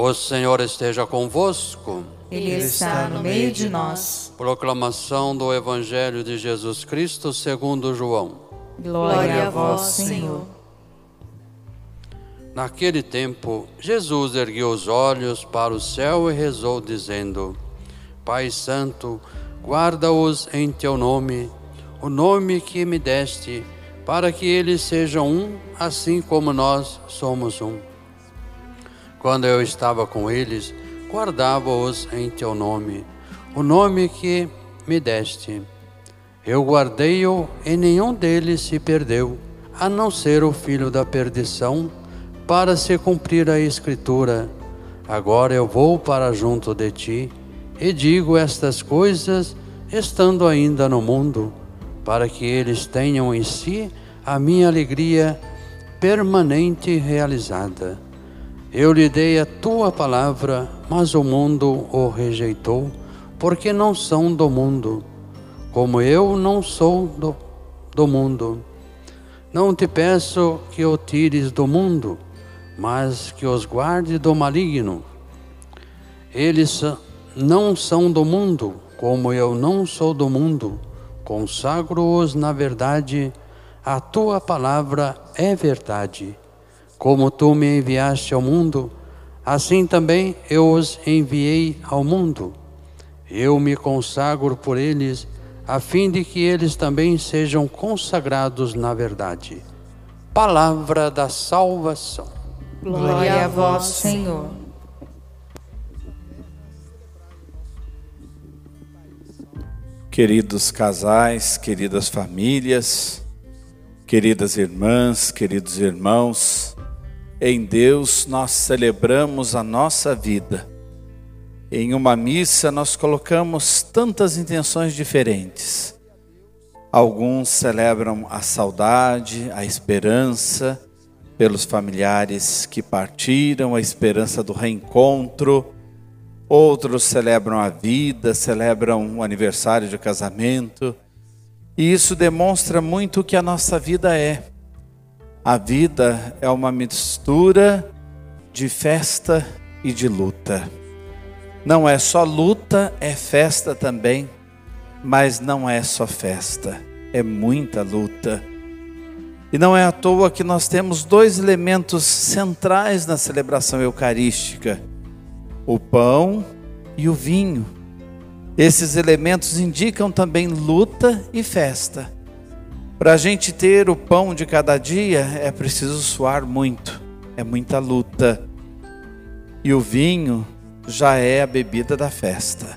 O Senhor esteja convosco. Ele está no meio de nós. Proclamação do Evangelho de Jesus Cristo segundo João. Glória a vós, Senhor. Naquele tempo, Jesus ergueu os olhos para o céu e rezou, dizendo: Pai Santo, guarda-os em teu nome, o nome que me deste, para que eles sejam um, assim como nós somos um. Quando eu estava com eles, guardava-os em teu nome, o nome que me deste. Eu guardei-o e nenhum deles se perdeu, a não ser o filho da perdição, para se cumprir a Escritura. Agora eu vou para junto de ti e digo estas coisas estando ainda no mundo, para que eles tenham em si a minha alegria permanente realizada. Eu lhe dei a tua palavra, mas o mundo o rejeitou, porque não são do mundo, como eu não sou do, do mundo. Não te peço que o tires do mundo, mas que os guarde do maligno. Eles não são do mundo, como eu não sou do mundo. Consagro-os na verdade, a tua palavra é verdade. Como tu me enviaste ao mundo, assim também eu os enviei ao mundo. Eu me consagro por eles, a fim de que eles também sejam consagrados na verdade. Palavra da salvação. Glória a vós, Senhor. Queridos casais, queridas famílias, queridas irmãs, queridos irmãos, em Deus nós celebramos a nossa vida. Em uma missa nós colocamos tantas intenções diferentes. Alguns celebram a saudade, a esperança pelos familiares que partiram, a esperança do reencontro. Outros celebram a vida, celebram o aniversário de casamento. E isso demonstra muito o que a nossa vida é a vida é uma mistura de festa e de luta. Não é só luta, é festa também, mas não é só festa, é muita luta. E não é à toa que nós temos dois elementos centrais na celebração eucarística: o pão e o vinho. Esses elementos indicam também luta e festa. Para a gente ter o pão de cada dia é preciso suar muito, é muita luta. E o vinho já é a bebida da festa.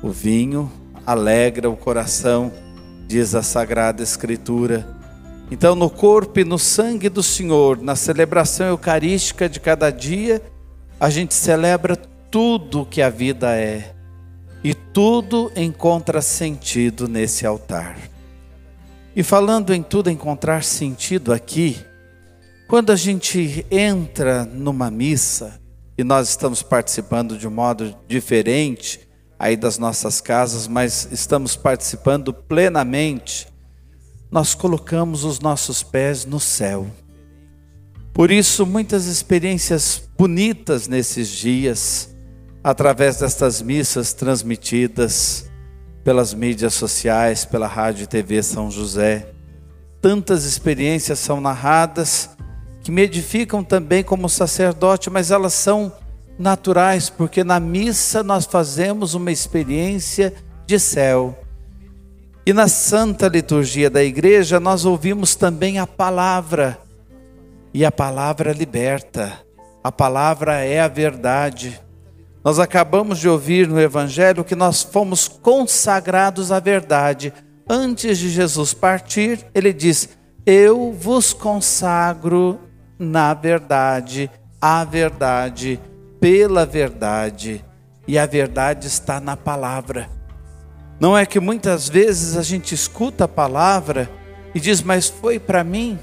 O vinho alegra o coração, diz a Sagrada Escritura. Então, no corpo e no sangue do Senhor, na celebração eucarística de cada dia, a gente celebra tudo que a vida é. E tudo encontra sentido nesse altar. E falando em tudo encontrar sentido aqui, quando a gente entra numa missa e nós estamos participando de um modo diferente aí das nossas casas, mas estamos participando plenamente, nós colocamos os nossos pés no céu. Por isso, muitas experiências bonitas nesses dias, através destas missas transmitidas, pelas mídias sociais, pela rádio e TV São José. Tantas experiências são narradas que me edificam também como sacerdote, mas elas são naturais, porque na missa nós fazemos uma experiência de céu. E na santa liturgia da igreja nós ouvimos também a palavra, e a palavra liberta, a palavra é a verdade. Nós acabamos de ouvir no Evangelho que nós fomos consagrados à verdade. Antes de Jesus partir, ele diz: Eu vos consagro na verdade, à verdade, pela verdade. E a verdade está na palavra. Não é que muitas vezes a gente escuta a palavra e diz, mas foi para mim?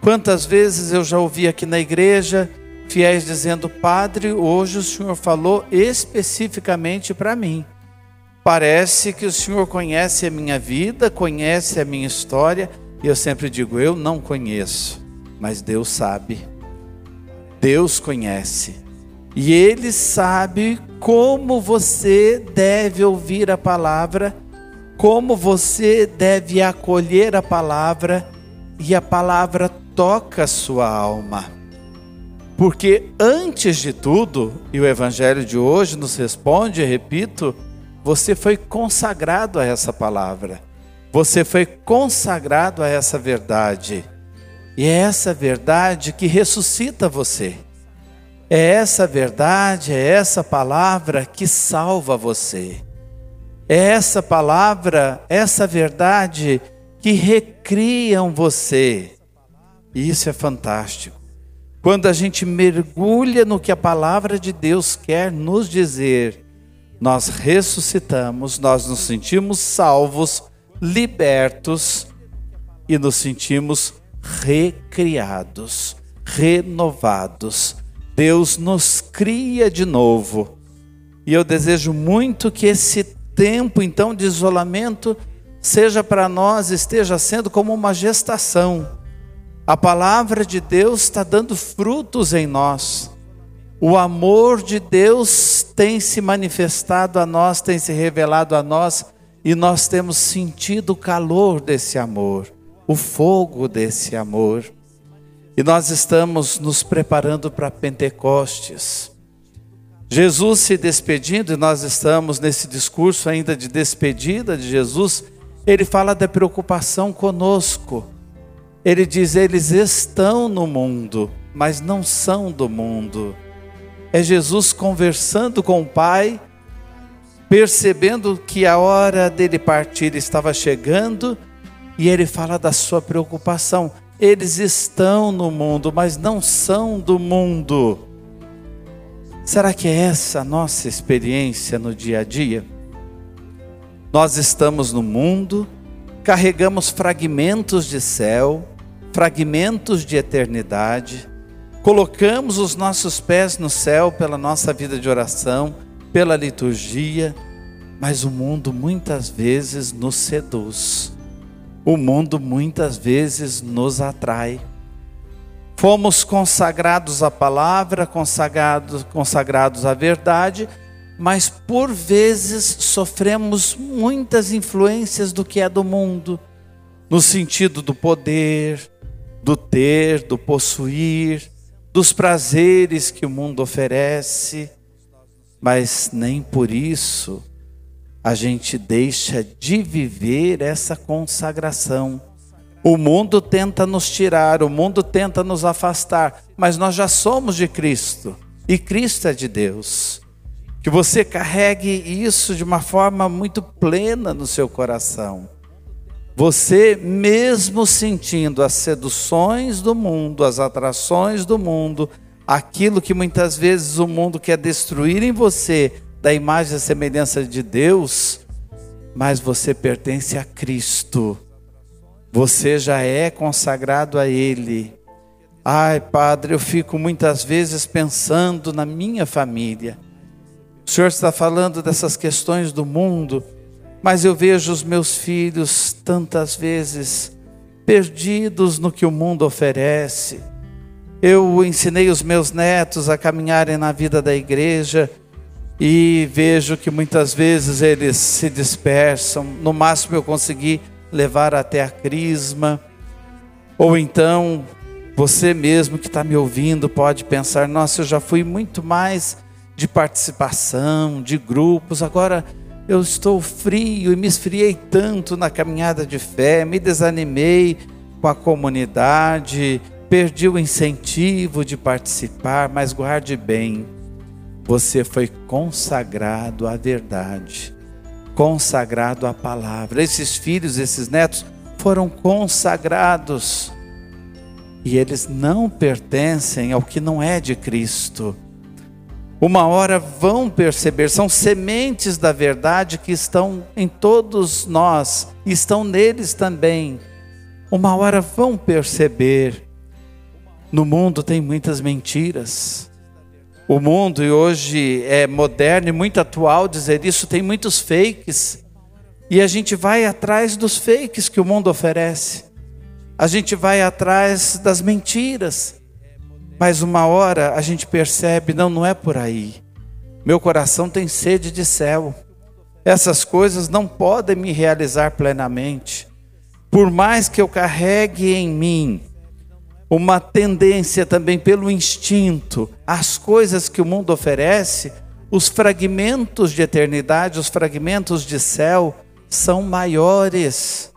Quantas vezes eu já ouvi aqui na igreja fiéis dizendo: Padre, hoje o Senhor falou especificamente para mim. Parece que o Senhor conhece a minha vida, conhece a minha história, e eu sempre digo: Eu não conheço, mas Deus sabe. Deus conhece. E Ele sabe como você deve ouvir a palavra, como você deve acolher a palavra, e a palavra toca a sua alma. Porque antes de tudo, e o Evangelho de hoje nos responde, repito, você foi consagrado a essa palavra, você foi consagrado a essa verdade, e é essa verdade que ressuscita você. É essa verdade, é essa palavra que salva você. É essa palavra, essa verdade que recriam você. E isso é fantástico. Quando a gente mergulha no que a palavra de Deus quer nos dizer, nós ressuscitamos, nós nos sentimos salvos, libertos e nos sentimos recriados, renovados Deus nos cria de novo. E eu desejo muito que esse tempo então de isolamento seja para nós, esteja sendo como uma gestação. A palavra de Deus está dando frutos em nós. O amor de Deus tem se manifestado a nós, tem se revelado a nós, e nós temos sentido o calor desse amor, o fogo desse amor. E nós estamos nos preparando para Pentecostes. Jesus se despedindo, e nós estamos nesse discurso ainda de despedida de Jesus, ele fala da preocupação conosco. Ele diz: eles estão no mundo, mas não são do mundo. É Jesus conversando com o Pai, percebendo que a hora dele partir estava chegando, e ele fala da sua preocupação. Eles estão no mundo, mas não são do mundo. Será que é essa a nossa experiência no dia a dia? Nós estamos no mundo, carregamos fragmentos de céu, fragmentos de eternidade, colocamos os nossos pés no céu pela nossa vida de oração, pela liturgia, mas o mundo muitas vezes nos seduz o mundo muitas vezes nos atrai. Fomos consagrados à palavra, consagrados, consagrados à verdade, mas por vezes sofremos muitas influências do que é do mundo, no sentido do poder, do ter, do possuir, dos prazeres que o mundo oferece, mas nem por isso a gente deixa de viver essa consagração. O mundo tenta nos tirar, o mundo tenta nos afastar, mas nós já somos de Cristo e Cristo é de Deus. Que você carregue isso de uma forma muito plena no seu coração. Você, mesmo sentindo as seduções do mundo, as atrações do mundo, aquilo que muitas vezes o mundo quer destruir em você, da imagem e semelhança de Deus, mas você pertence a Cristo. Você já é consagrado a Ele. Ai, Padre, eu fico muitas vezes pensando na minha família. O Senhor está falando dessas questões do mundo, mas eu vejo os meus filhos tantas vezes perdidos no que o mundo oferece. Eu ensinei os meus netos a caminharem na vida da igreja e vejo que muitas vezes eles se dispersam. No máximo eu consegui levar até a crisma. Ou então, você mesmo que está me ouvindo pode pensar: nossa, eu já fui muito mais de participação, de grupos, agora eu estou frio e me esfriei tanto na caminhada de fé, me desanimei com a comunidade, perdi o incentivo de participar, mas guarde bem você foi consagrado à verdade, consagrado à palavra. Esses filhos, esses netos foram consagrados e eles não pertencem ao que não é de Cristo. Uma hora vão perceber, são sementes da verdade que estão em todos nós, estão neles também. Uma hora vão perceber. No mundo tem muitas mentiras. O mundo hoje é moderno e muito atual dizer isso, tem muitos fakes. E a gente vai atrás dos fakes que o mundo oferece. A gente vai atrás das mentiras. Mas uma hora a gente percebe, não, não é por aí. Meu coração tem sede de céu. Essas coisas não podem me realizar plenamente. Por mais que eu carregue em mim uma tendência também pelo instinto, as coisas que o mundo oferece, os fragmentos de eternidade, os fragmentos de céu são maiores.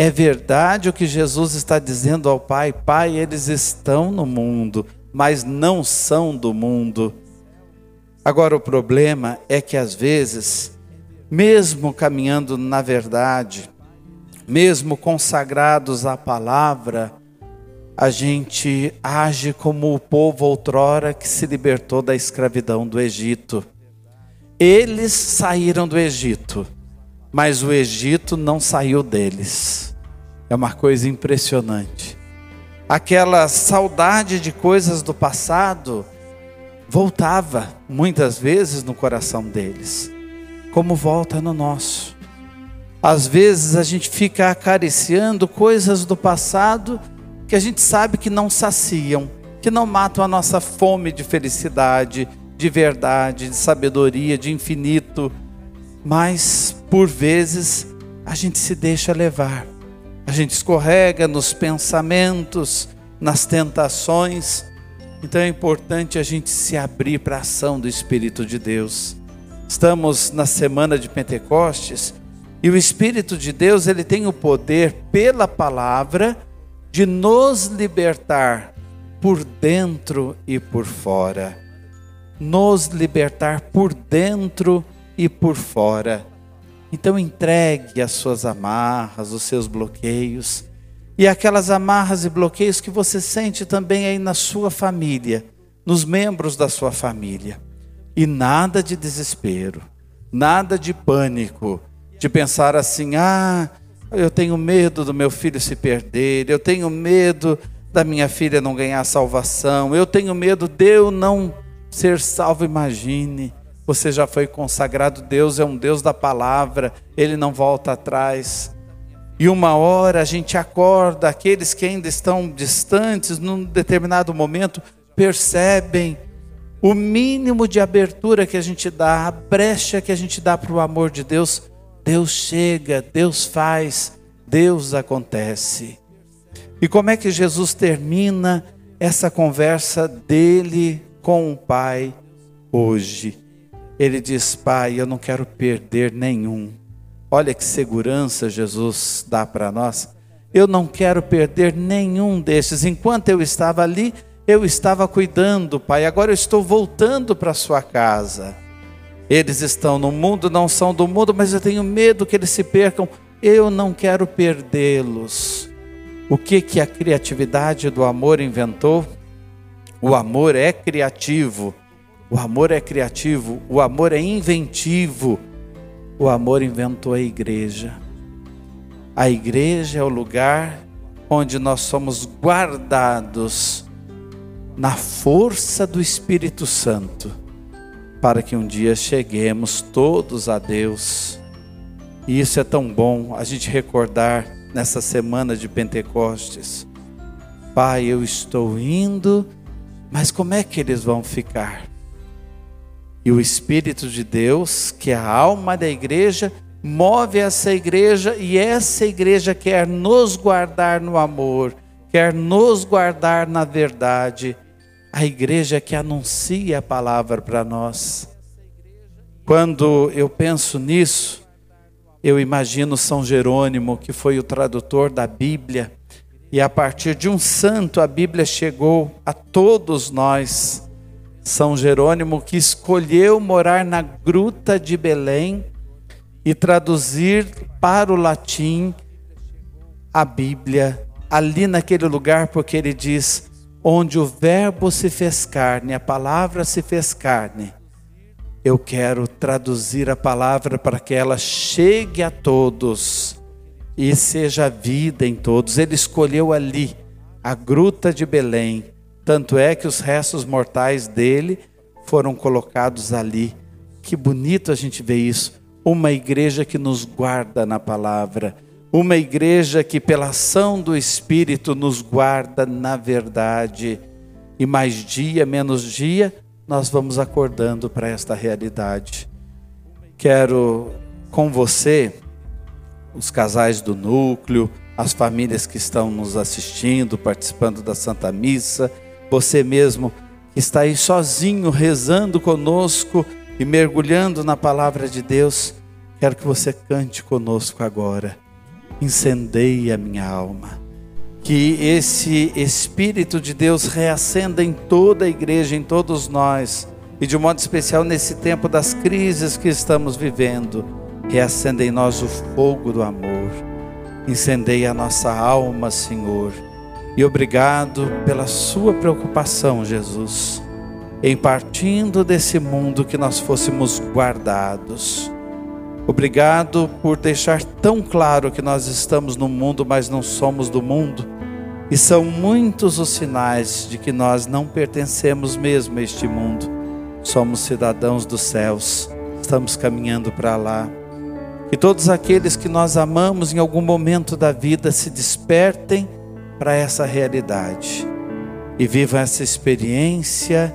É verdade o que Jesus está dizendo ao Pai: Pai, eles estão no mundo, mas não são do mundo. Agora, o problema é que às vezes, mesmo caminhando na verdade, mesmo consagrados à palavra, a gente age como o povo outrora que se libertou da escravidão do Egito. Eles saíram do Egito, mas o Egito não saiu deles. É uma coisa impressionante. Aquela saudade de coisas do passado voltava muitas vezes no coração deles, como volta no nosso. Às vezes a gente fica acariciando coisas do passado que a gente sabe que não saciam, que não matam a nossa fome de felicidade, de verdade, de sabedoria, de infinito, mas por vezes a gente se deixa levar, a gente escorrega nos pensamentos, nas tentações, então é importante a gente se abrir para a ação do Espírito de Deus. Estamos na semana de Pentecostes e o Espírito de Deus ele tem o poder pela palavra de nos libertar por dentro e por fora. Nos libertar por dentro e por fora. Então entregue as suas amarras, os seus bloqueios e aquelas amarras e bloqueios que você sente também aí na sua família, nos membros da sua família. E nada de desespero, nada de pânico, de pensar assim: ah, eu tenho medo do meu filho se perder, eu tenho medo da minha filha não ganhar salvação, eu tenho medo de eu não ser salvo. Imagine, você já foi consagrado, Deus é um Deus da palavra, ele não volta atrás. E uma hora a gente acorda, aqueles que ainda estão distantes, num determinado momento, percebem o mínimo de abertura que a gente dá, a brecha que a gente dá para o amor de Deus Deus chega, Deus faz, Deus acontece. E como é que Jesus termina essa conversa dele com o Pai hoje? Ele diz: Pai, eu não quero perder nenhum. Olha que segurança Jesus dá para nós. Eu não quero perder nenhum desses. Enquanto eu estava ali, eu estava cuidando, Pai. Agora eu estou voltando para sua casa. Eles estão no mundo, não são do mundo, mas eu tenho medo que eles se percam. Eu não quero perdê-los. O que que a criatividade do amor inventou? O amor é criativo. O amor é criativo, o amor é inventivo. O amor inventou a igreja. A igreja é o lugar onde nós somos guardados na força do Espírito Santo para que um dia cheguemos todos a Deus. E isso é tão bom a gente recordar nessa semana de Pentecostes. Pai, eu estou indo, mas como é que eles vão ficar? E o Espírito de Deus, que é a alma da igreja, move essa igreja e essa igreja quer nos guardar no amor, quer nos guardar na verdade a igreja que anuncia a palavra para nós. Quando eu penso nisso, eu imagino São Jerônimo, que foi o tradutor da Bíblia, e a partir de um santo a Bíblia chegou a todos nós. São Jerônimo que escolheu morar na gruta de Belém e traduzir para o latim a Bíblia ali naquele lugar, porque ele diz: onde o Verbo se fez carne, a palavra se fez carne, eu quero traduzir a palavra para que ela chegue a todos e seja vida em todos. Ele escolheu ali a gruta de Belém, tanto é que os restos mortais dele foram colocados ali. Que bonito a gente ver isso. Uma igreja que nos guarda na palavra uma igreja que, pela ação do Espírito, nos guarda na verdade. e mais dia, menos dia, nós vamos acordando para esta realidade. Quero com você, os casais do núcleo, as famílias que estão nos assistindo, participando da Santa Missa, você mesmo que está aí sozinho rezando conosco e mergulhando na palavra de Deus, quero que você cante conosco agora. Incendeie a minha alma. Que esse Espírito de Deus reacenda em toda a igreja, em todos nós, e de modo especial nesse tempo das crises que estamos vivendo. Reacenda em nós o fogo do amor. Incendeie a nossa alma, Senhor e obrigado pela sua preocupação, Jesus, em partindo desse mundo que nós fôssemos guardados. Obrigado por deixar tão claro que nós estamos no mundo, mas não somos do mundo. E são muitos os sinais de que nós não pertencemos mesmo a este mundo. Somos cidadãos dos céus, estamos caminhando para lá. Que todos aqueles que nós amamos em algum momento da vida se despertem para essa realidade e viva essa experiência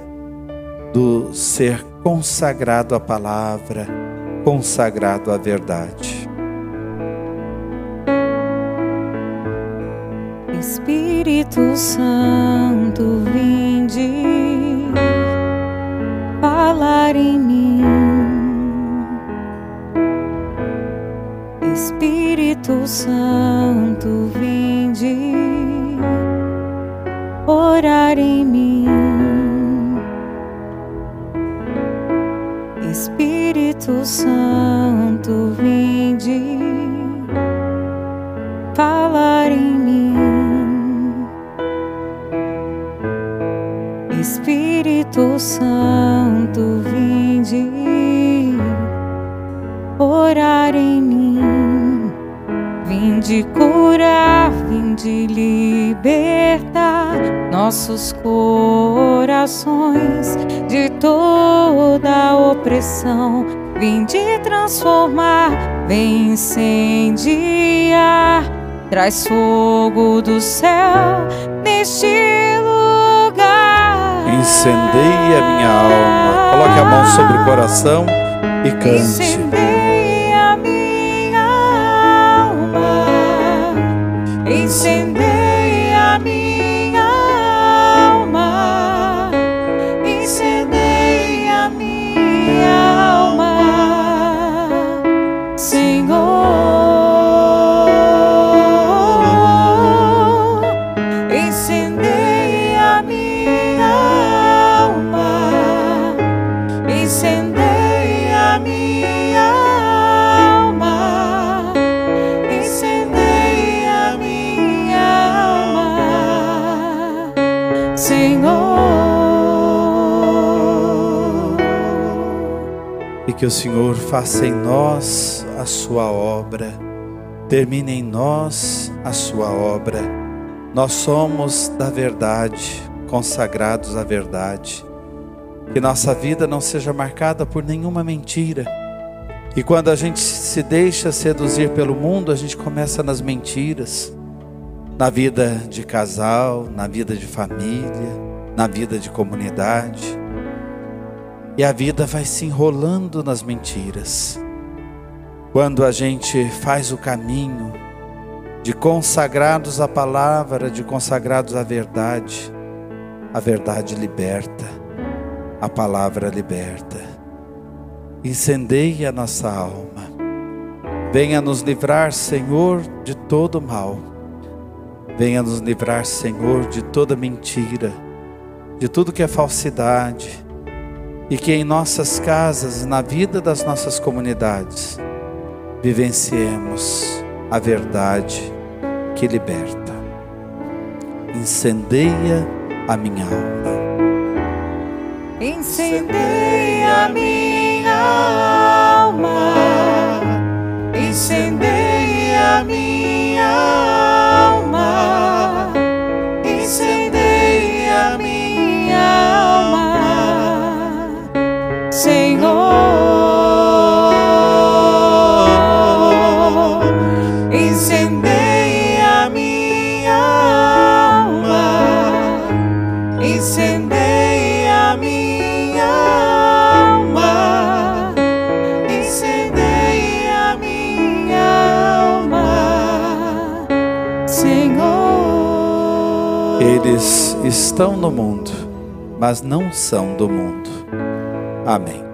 do ser consagrado à palavra, consagrado à verdade. Espírito Santo, vinde falar em mim. Espírito Santo, vinde nossos corações de toda opressão. Vinde transformar, vem incendiar, traz fogo do céu neste lugar. Incendeia minha alma, coloque a mão sobre o coração e cante. Incendeia minha alma, incendeia faça em nós a sua obra, termine em nós a sua obra. Nós somos da verdade, consagrados à verdade. Que nossa vida não seja marcada por nenhuma mentira. E quando a gente se deixa seduzir pelo mundo, a gente começa nas mentiras. Na vida de casal, na vida de família, na vida de comunidade. E a vida vai se enrolando nas mentiras. Quando a gente faz o caminho de consagrados à palavra, de consagrados à verdade, a verdade liberta, a palavra liberta. Incendeie a nossa alma. Venha nos livrar, Senhor, de todo mal. Venha nos livrar, Senhor, de toda mentira, de tudo que é falsidade e que em nossas casas, na vida das nossas comunidades, vivenciemos a verdade que liberta. Incendeia a minha alma. Incendeia minha alma, incendeia minha estão no mundo, mas não são do mundo. Amém.